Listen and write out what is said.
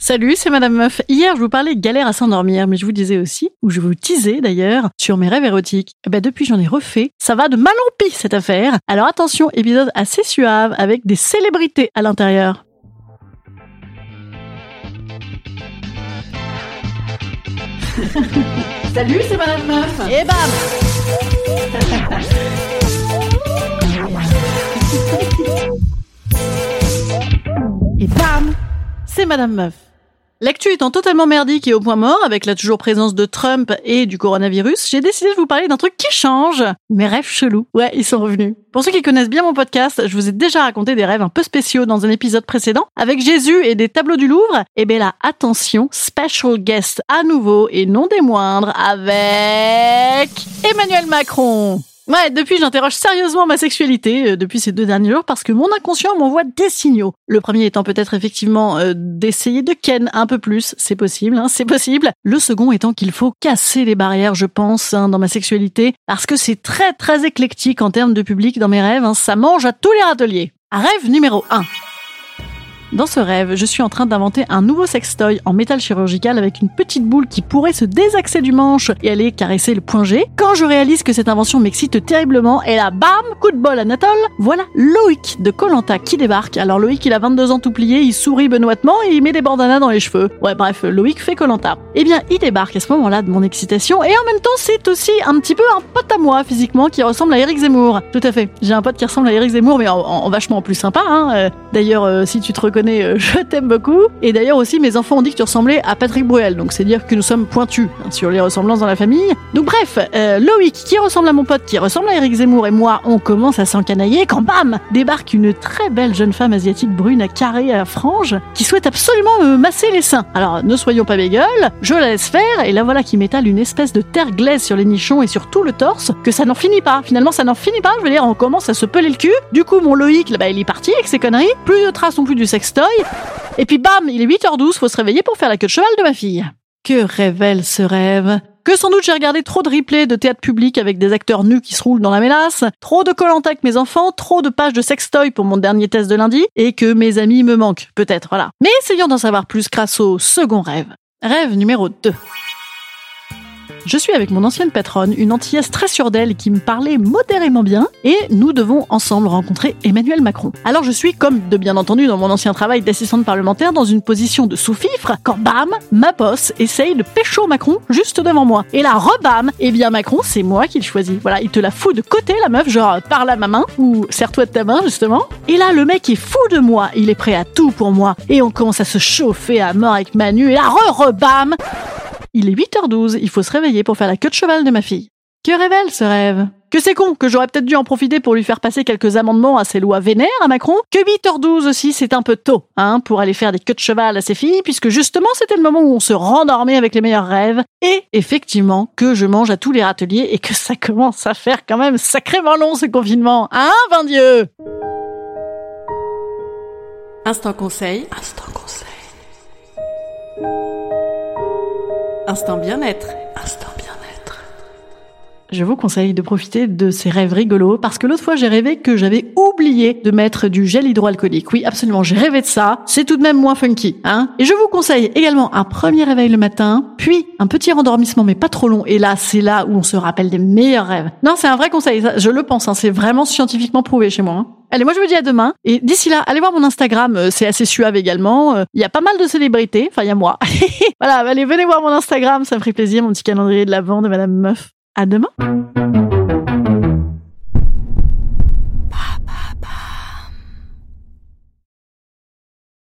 Salut, c'est Madame Meuf. Hier, je vous parlais galère à s'endormir, mais je vous disais aussi, ou je vous disais d'ailleurs, sur mes rêves érotiques. Eh ben, depuis, j'en ai refait. Ça va de mal en pis, cette affaire. Alors attention, épisode assez suave, avec des célébrités à l'intérieur. Salut, c'est Madame Meuf. Et bam Et bam C'est Madame Meuf. L'actu étant totalement merdique et au point mort, avec la toujours présence de Trump et du coronavirus, j'ai décidé de vous parler d'un truc qui change. Mes rêves chelous. Ouais, ils sont revenus. Pour ceux qui connaissent bien mon podcast, je vous ai déjà raconté des rêves un peu spéciaux dans un épisode précédent, avec Jésus et des tableaux du Louvre. Et bien là, attention, special guest à nouveau, et non des moindres, avec Emmanuel Macron. Ouais, depuis j'interroge sérieusement ma sexualité euh, depuis ces deux derniers jours parce que mon inconscient m'envoie des signaux. Le premier étant peut-être effectivement euh, d'essayer de ken un peu plus, c'est possible, hein, c'est possible. Le second étant qu'il faut casser les barrières, je pense, hein, dans ma sexualité parce que c'est très très éclectique en termes de public dans mes rêves. Hein, ça mange à tous les râteliers. Rêve numéro 1. Dans ce rêve, je suis en train d'inventer un nouveau sextoy en métal chirurgical avec une petite boule qui pourrait se désaxer du manche et aller caresser le point G. Quand je réalise que cette invention m'excite terriblement, et là, bam, coup de bol Anatole, voilà Loïc de Colanta qui débarque. Alors Loïc, il a 22 ans tout plié, il sourit benoîtement et il met des bandanas dans les cheveux. Ouais, bref, Loïc fait Colanta. Eh bien, il débarque à ce moment-là de mon excitation et en même temps, c'est aussi un petit peu un pote à moi physiquement qui ressemble à Eric Zemmour. Tout à fait. J'ai un pote qui ressemble à Eric Zemmour, mais en, vachement plus sympa. Hein. Euh, d'ailleurs, euh, si tu te reconnais euh, je t'aime beaucoup. Et d'ailleurs aussi, mes enfants ont dit que tu ressemblais à Patrick Bruel, donc c'est dire que nous sommes pointus hein, sur les ressemblances dans la famille. Donc bref, euh, Loïc, qui ressemble à mon pote, qui ressemble à Eric Zemmour, et moi, on commence à s'encanailler quand bam, débarque une très belle jeune femme asiatique brune à carré à frange, qui souhaite absolument me masser les seins. Alors ne soyons pas bégueules, je la laisse faire, et là voilà qui m'étale une espèce de terre glaise sur les nichons et sur tout le torse, que ça n'en finit pas. Finalement, ça n'en finit pas, je veux dire, on commence à se peler le cul. Du coup, mon Loïc, là, bah, il est parti avec ses conneries. Plus de traces non plus du sextoy. Et puis bam, il est 8h12, faut se réveiller pour faire la queue de cheval de ma fille. Que révèle ce rêve? Que sans doute j'ai regardé trop de replays de théâtre public avec des acteurs nus qui se roulent dans la mélasse, trop de colanta avec mes enfants, trop de pages de sextoy pour mon dernier test de lundi, et que mes amis me manquent, peut-être, voilà. Mais essayons d'en savoir plus grâce au second rêve. Rêve numéro 2. Je suis avec mon ancienne patronne, une antillaise très sûre d'elle qui me parlait modérément bien, et nous devons ensemble rencontrer Emmanuel Macron. Alors je suis, comme de bien entendu dans mon ancien travail d'assistante parlementaire, dans une position de sous-fifre, quand bam, ma boss essaye de pécho Macron juste devant moi. Et là, rebam, eh bien Macron, c'est moi qui le choisis. Voilà, il te la fout de côté, la meuf, genre parle à ma main, ou serre-toi de ta main, justement. Et là, le mec est fou de moi, il est prêt à tout pour moi, et on commence à se chauffer à mort avec Manu, et là, re-rebam il est 8h12, il faut se réveiller pour faire la queue de cheval de ma fille. Que révèle ce rêve? Que c'est con, que j'aurais peut-être dû en profiter pour lui faire passer quelques amendements à ses lois vénères à Macron. Que 8h12 aussi, c'est un peu tôt, hein, pour aller faire des queues de cheval à ses filles, puisque justement c'était le moment où on se rendormait avec les meilleurs rêves. Et effectivement, que je mange à tous les râteliers et que ça commence à faire quand même sacrément long ce confinement. Hein, vain Dieu Instant conseil. Instant conseil. Instant bien-être. Instant bien-être. Je vous conseille de profiter de ces rêves rigolos parce que l'autre fois j'ai rêvé que j'avais oublié de mettre du gel hydroalcoolique. Oui, absolument, j'ai rêvé de ça. C'est tout de même moins funky, hein. Et je vous conseille également un premier réveil le matin, puis un petit rendormissement mais pas trop long. Et là, c'est là où on se rappelle des meilleurs rêves. Non, c'est un vrai conseil, je le pense, hein. c'est vraiment scientifiquement prouvé chez moi. Hein. Allez, moi je vous dis à demain. Et d'ici là, allez voir mon Instagram, euh, c'est assez suave également. Euh, il y a pas mal de célébrités, enfin il y a moi. voilà, allez, venez voir mon Instagram, ça me ferait plaisir, mon petit calendrier de l'avant de Madame Meuf. À demain